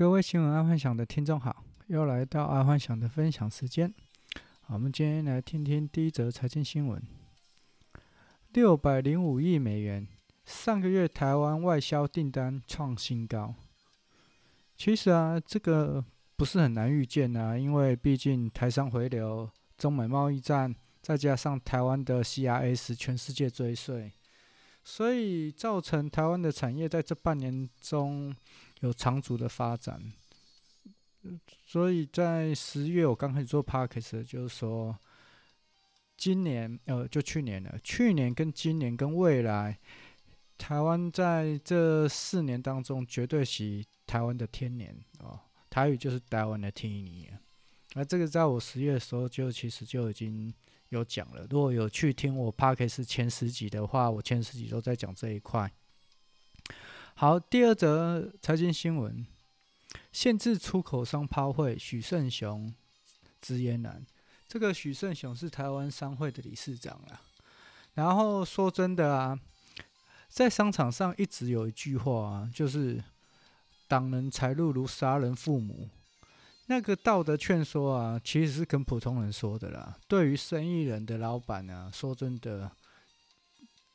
各位新闻爱幻想的听众好，又来到爱幻想的分享时间。我们今天来听听第一则财经新闻：六百零五亿美元，上个月台湾外销订单创新高。其实啊，这个不是很难预见啊，因为毕竟台商回流、中美贸易战，再加上台湾的 CRS 全世界追税，所以造成台湾的产业在这半年中。有长足的发展，所以在十月我刚开始做 Parks，就是说，今年呃就去年了，去年跟今年跟未来，台湾在这四年当中绝对是台湾的天年哦，台语就是台湾的天年。那这个在我十月的时候就其实就已经有讲了，如果有去听我 Podcast 前十集的话，我前十集都在讲这一块。好，第二则财经新闻：限制出口商抛汇，许胜雄直言难。这个许胜雄是台湾商会的理事长啊。然后说真的啊，在商场上一直有一句话啊，就是“挡人财路如杀人父母”。那个道德劝说啊，其实是跟普通人说的啦。对于生意人的老板啊，说真的，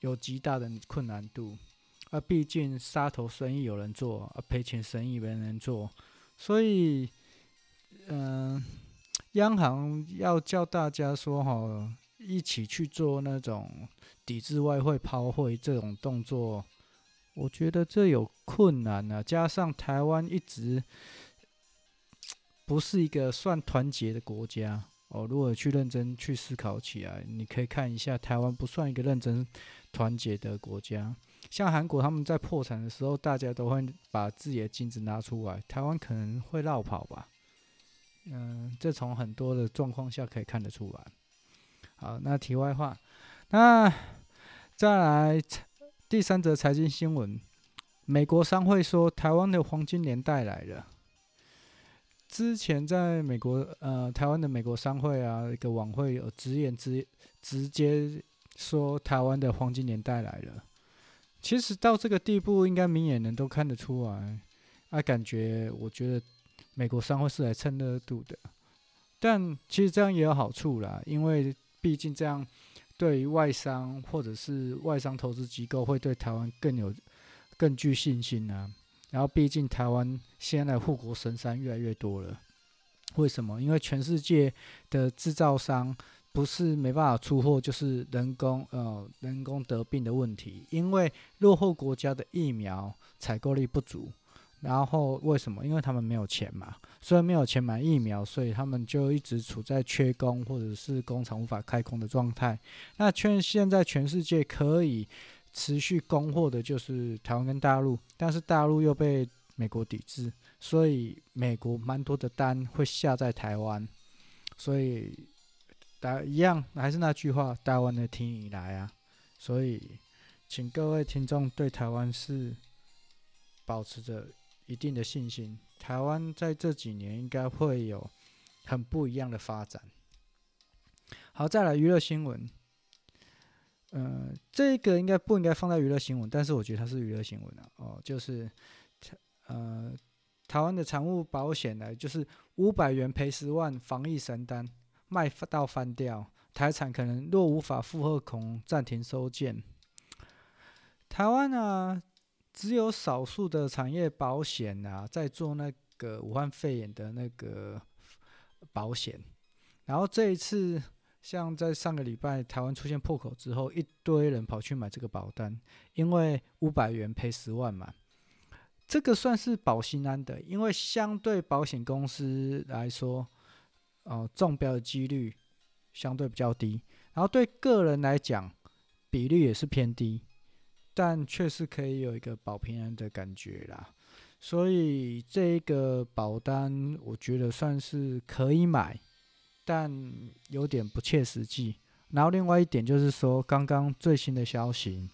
有极大的困难度。啊，毕竟杀头生意有人做，啊赔钱生意没人做，所以，嗯、央行要叫大家说哈，一起去做那种抵制外汇抛汇这种动作，我觉得这有困难啊。加上台湾一直不是一个算团结的国家哦，如果去认真去思考起来，你可以看一下，台湾不算一个认真团结的国家。像韩国他们在破产的时候，大家都会把自己的金子拿出来，台湾可能会绕跑吧。嗯，这从很多的状况下可以看得出来。好，那题外话，那再来第三则财经新闻：美国商会说台湾的黄金年代来了。之前在美国，呃，台湾的美国商会啊，一个晚会有直言直直接说台湾的黄金年代来了。其实到这个地步，应该明眼人都看得出来。啊，感觉我觉得美国商会是来蹭热度的，但其实这样也有好处啦，因为毕竟这样对于外商或者是外商投资机构会对台湾更有更具信心啊。然后毕竟台湾现在护国神山越来越多了，为什么？因为全世界的制造商。不是没办法出货，就是人工呃人工得病的问题。因为落后国家的疫苗采购力不足，然后为什么？因为他们没有钱嘛。虽然没有钱买疫苗，所以他们就一直处在缺工或者是工厂无法开工的状态。那全现在全世界可以持续供货的就是台湾跟大陆，但是大陆又被美国抵制，所以美国蛮多的单会下在台湾，所以。一样，还是那句话，台湾的天已来啊！所以，请各位听众对台湾是保持着一定的信心。台湾在这几年应该会有很不一样的发展。好，再来娱乐新闻。嗯、呃，这个应该不应该放在娱乐新闻？但是我觉得它是娱乐新闻啊。哦，就是呃，台湾的产物保险呢，就是五百元赔十万，防疫神单。卖到翻掉，台产可能若无法负荷，恐暂停收件。台湾啊，只有少数的产业保险啊，在做那个武汉肺炎的那个保险。然后这一次，像在上个礼拜台湾出现破口之后，一堆人跑去买这个保单，因为五百元赔十万嘛。这个算是保心安的，因为相对保险公司来说。哦，中标的几率相对比较低，然后对个人来讲，比率也是偏低，但却是可以有一个保平安的感觉啦。所以这个保单我觉得算是可以买，但有点不切实际。然后另外一点就是说，刚刚最新的消息，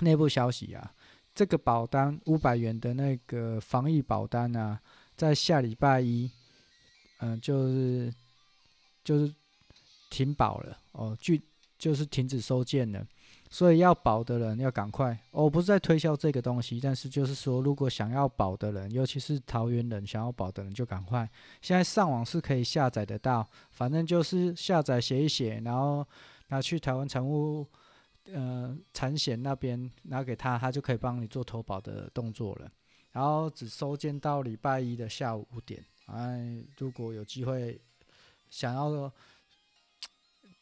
内部消息啊，这个保单五百元的那个防疫保单啊，在下礼拜一。嗯，就是就是停保了哦，就就是停止收件了。所以要保的人要赶快。我不是在推销这个东西，但是就是说，如果想要保的人，尤其是桃园人想要保的人，就赶快。现在上网是可以下载得到，反正就是下载写一写，然后拿去台湾产物呃产险那边拿给他，他就可以帮你做投保的动作了。然后只收件到礼拜一的下午五点。哎，如果有机会想要。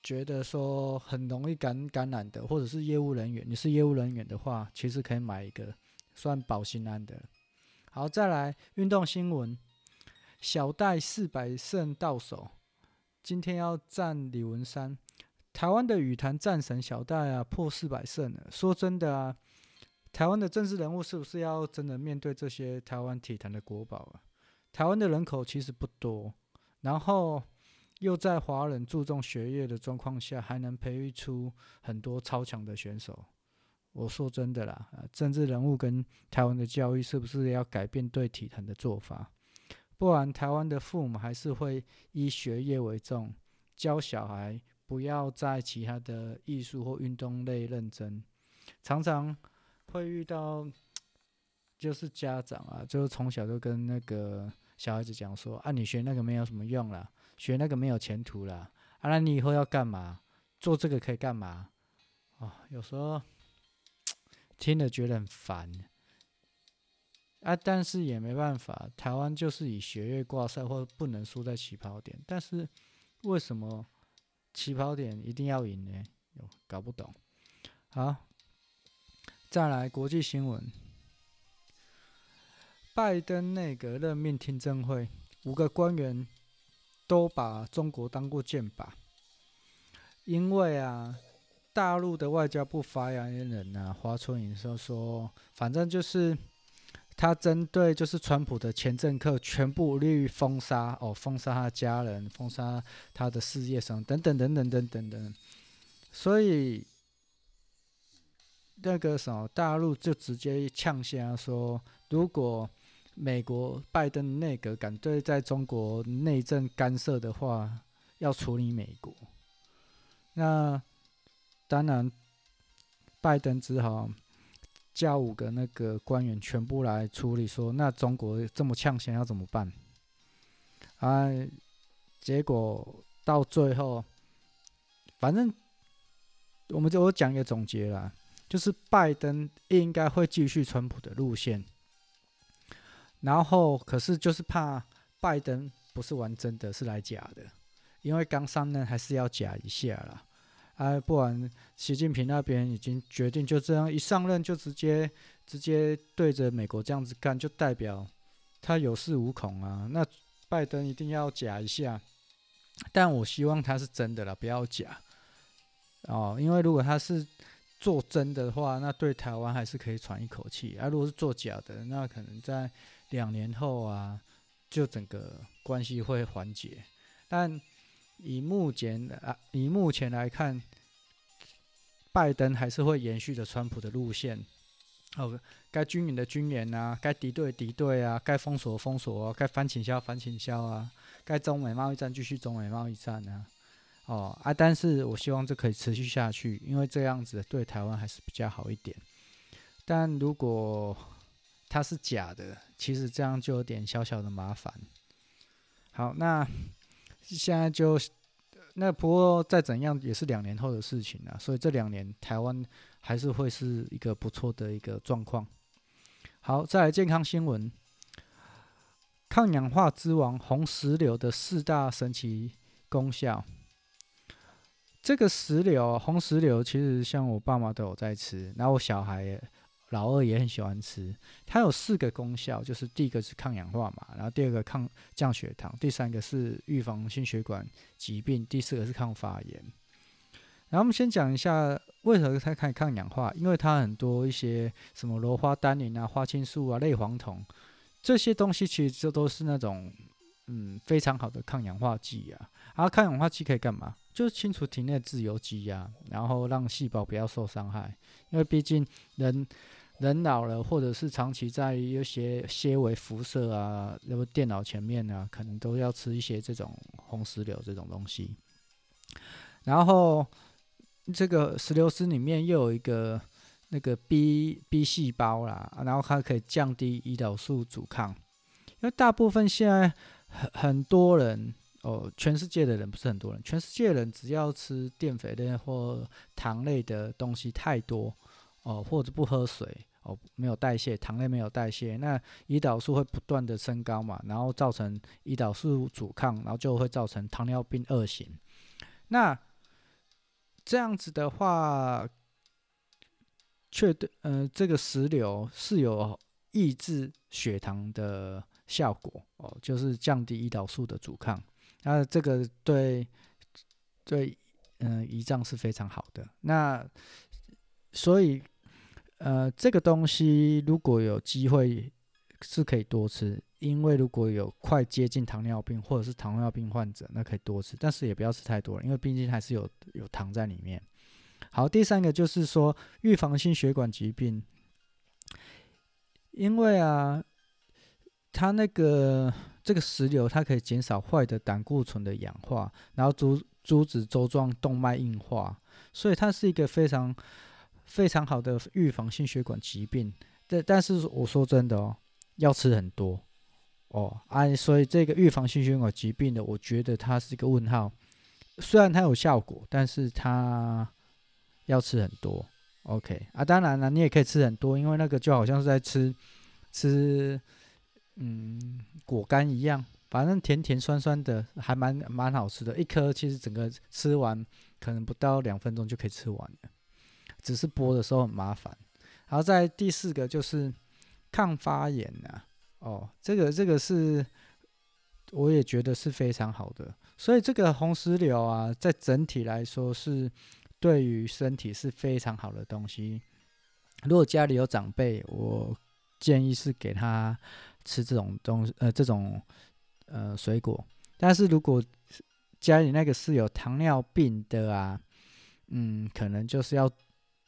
觉得说很容易感感染的，或者是业务人员，你是业务人员的话，其实可以买一个算保心安的。好，再来运动新闻，小戴四百胜到手，今天要战李文山。台湾的羽坛战神小戴啊，破四百胜了。说真的啊，台湾的政治人物是不是要真的面对这些台湾体坛的国宝啊？台湾的人口其实不多，然后。又在华人注重学业的状况下，还能培育出很多超强的选手。我说真的啦，政治人物跟台湾的教育是不是要改变对体坛的做法？不然台湾的父母还是会以学业为重，教小孩不要在其他的艺术或运动类认真。常常会遇到，就是家长啊，就是从小就跟那个小孩子讲说：“啊，你学那个没有什么用啦。”学那个没有前途了，啊，那你以后要干嘛？做这个可以干嘛？哦，有时候听了觉得很烦，啊，但是也没办法，台湾就是以学业挂帅，或不能输在起跑点。但是为什么起跑点一定要赢呢？搞不懂。好，再来国际新闻，拜登内阁任命听证会，五个官员。都把中国当过箭靶，因为啊，大陆的外交部发言人啊，华春莹说说，反正就是他针对就是川普的前政客全部利于封杀哦，封杀他家人，封杀他的事业上等等等等等等等，所以那个什么大陆就直接呛声说，如果。美国拜登内阁敢对在中国内政干涉的话，要处理美国。那当然，拜登只好叫五个那个官员全部来处理说，那中国这么呛想要怎么办？啊，结果到最后，反正我们就我讲一个总结啦，就是拜登应该会继续川普的路线。然后，可是就是怕拜登不是玩真的，是来假的，因为刚上任还是要假一下啦。啊，不然习近平那边已经决定就这样一上任就直接直接对着美国这样子干，就代表他有恃无恐啊。那拜登一定要假一下，但我希望他是真的啦，不要假哦，因为如果他是做真的话，那对台湾还是可以喘一口气。啊，如果是做假的，那可能在。两年后啊，就整个关系会缓解，但以目前啊，以目前来看，拜登还是会延续着川普的路线。哦，该军演的军演啊，该敌对敌对啊，该封锁封锁啊，该反倾销反倾销啊，该中美贸易战继续中美贸易战啊。哦啊，但是我希望这可以持续下去，因为这样子对台湾还是比较好一点。但如果它是假的，其实这样就有点小小的麻烦。好，那现在就那不过再怎样也是两年后的事情了，所以这两年台湾还是会是一个不错的一个状况。好，再来健康新闻，抗氧化之王红石榴的四大神奇功效。这个石榴，红石榴，其实像我爸妈都有在吃，然后我小孩。老二也很喜欢吃，它有四个功效，就是第一个是抗氧化嘛，然后第二个抗降血糖，第三个是预防心血管疾病，第四个是抗发炎。然后我们先讲一下为何它可以抗氧化，因为它很多一些什么螺花丹宁啊、花青素啊、类黄酮这些东西，其实这都是那种嗯非常好的抗氧化剂啊。然后抗氧化剂可以干嘛？就是清除体内自由基呀，然后让细胞不要受伤害，因为毕竟人。人老了，或者是长期在一些些微辐射啊，然后电脑前面啊，可能都要吃一些这种红石榴这种东西。然后这个石榴丝里面又有一个那个 B B 细胞啦，然后它可以降低胰岛素阻抗。因为大部分现在很很多人哦，全世界的人不是很多人，全世界人只要吃淀粉类或糖类的东西太多哦，或者不喝水哦，没有代谢，糖类没有代谢，那胰岛素会不断的升高嘛，然后造成胰岛素阻抗，然后就会造成糖尿病二型。那这样子的话，确对，呃，这个石榴是有抑制血糖的。效果哦，就是降低胰岛素的阻抗，那这个对对嗯胰脏是非常好的。那所以呃这个东西如果有机会是可以多吃，因为如果有快接近糖尿病或者是糖尿病患者，那可以多吃，但是也不要吃太多了，因为毕竟还是有有糖在里面。好，第三个就是说预防心血管疾病，因为啊。它那个这个石榴，它可以减少坏的胆固醇的氧化，然后阻阻止粥状动脉硬化，所以它是一个非常非常好的预防心血管疾病。但但是我说真的哦，要吃很多哦，啊，所以这个预防心血管疾病的，我觉得它是一个问号。虽然它有效果，但是它要吃很多。OK 啊，当然了，你也可以吃很多，因为那个就好像是在吃吃。嗯，果干一样，反正甜甜酸酸的，还蛮蛮好吃的。一颗其实整个吃完可能不到两分钟就可以吃完了，只是播的时候很麻烦。然后在第四个就是抗发炎啊，哦，这个这个是我也觉得是非常好的。所以这个红石榴啊，在整体来说是对于身体是非常好的东西。如果家里有长辈，我建议是给他。吃这种东，呃，这种呃水果，但是如果家里那个是有糖尿病的啊，嗯，可能就是要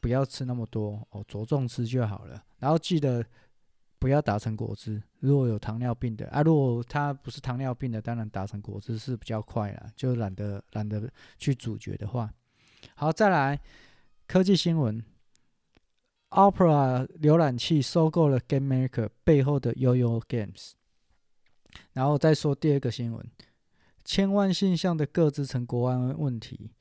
不要吃那么多哦，着重吃就好了。然后记得不要打成果汁。如果有糖尿病的啊，如果他不是糖尿病的，当然打成果汁是比较快啦，就懒得懒得去咀嚼的话。好，再来科技新闻。Opera 浏览器收购了 GameMaker 背后的 YoYo Games，然后再说第二个新闻：千万信箱的各自成国安问题，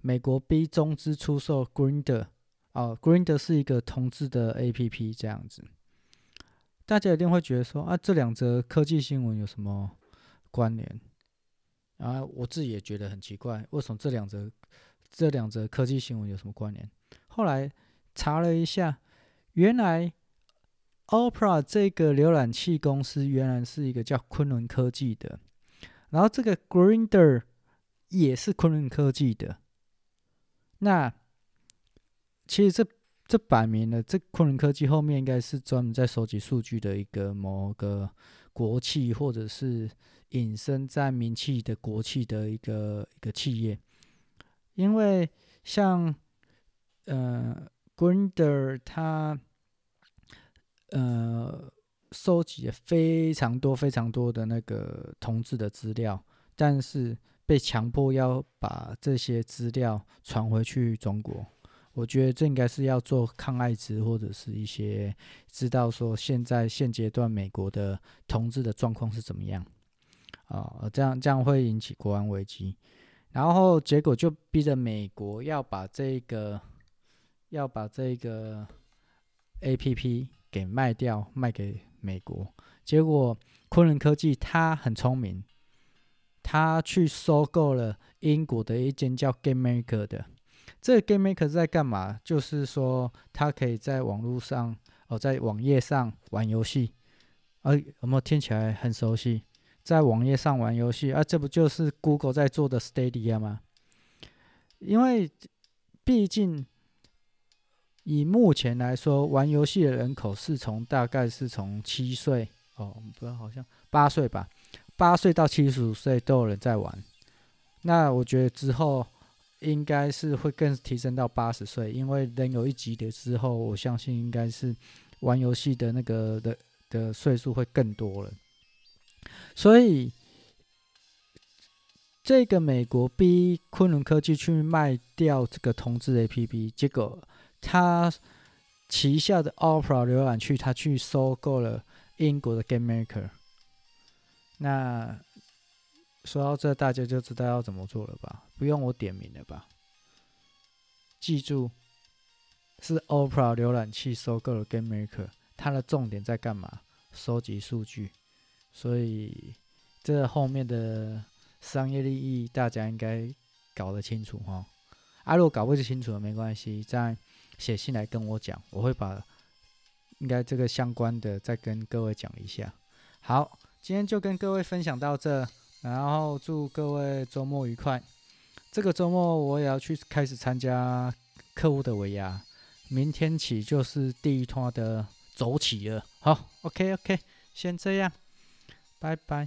美国逼中资出售 Grindr 哦，Grindr 是一个同志的 APP，这样子，大家一定会觉得说啊，这两则科技新闻有什么关联？啊，我自己也觉得很奇怪，为什么这两则这两则科技新闻有什么关联？后来。查了一下，原来 Opera 这个浏览器公司原来是一个叫昆仑科技的，然后这个 Grindr 也是昆仑科技的。那其实这这摆明了，这昆仑科技后面应该是专门在收集数据的一个某个国企，或者是隐身在民企的国企的一个一个企业，因为像呃。Grindr 他呃收集了非常多非常多的那个同志的资料，但是被强迫要把这些资料传回去中国。我觉得这应该是要做抗艾滋或者是一些知道说现在现阶段美国的同志的状况是怎么样啊？这样这样会引起国安危机，然后结果就逼着美国要把这个。要把这个 APP 给卖掉，卖给美国。结果昆仑科技他很聪明，他去收购了英国的一间叫 GameMaker 的。这个 GameMaker 在干嘛？就是说，他可以在网络上哦，在网页上玩游戏。哎，有没有听起来很熟悉？在网页上玩游戏啊，这不就是 Google 在做的 Stadia 吗？因为毕竟。以目前来说，玩游戏的人口是从大概是从七岁哦，不，好像八岁吧，八岁到七十五岁都有人在玩。那我觉得之后应该是会更提升到八十岁，因为人有一级的之后，我相信应该是玩游戏的那个的的岁数会更多了。所以这个美国逼昆仑科技去卖掉这个同志 APP，结果他旗下的 Opera 浏览器，他去收购了英国的 GameMaker。那说到这，大家就知道要怎么做了吧？不用我点名了吧？记住，是 Opera 浏览器收购了 GameMaker，它的重点在干嘛？收集数据。所以这后面的。商业利益，大家应该搞得清楚哈。啊，如果搞不清楚的没关系，再写信来跟我讲，我会把应该这个相关的再跟各位讲一下。好，今天就跟各位分享到这，然后祝各位周末愉快。这个周末我也要去开始参加客户的尾牙，明天起就是第一趟的走起了。好，OK OK，先这样，拜拜。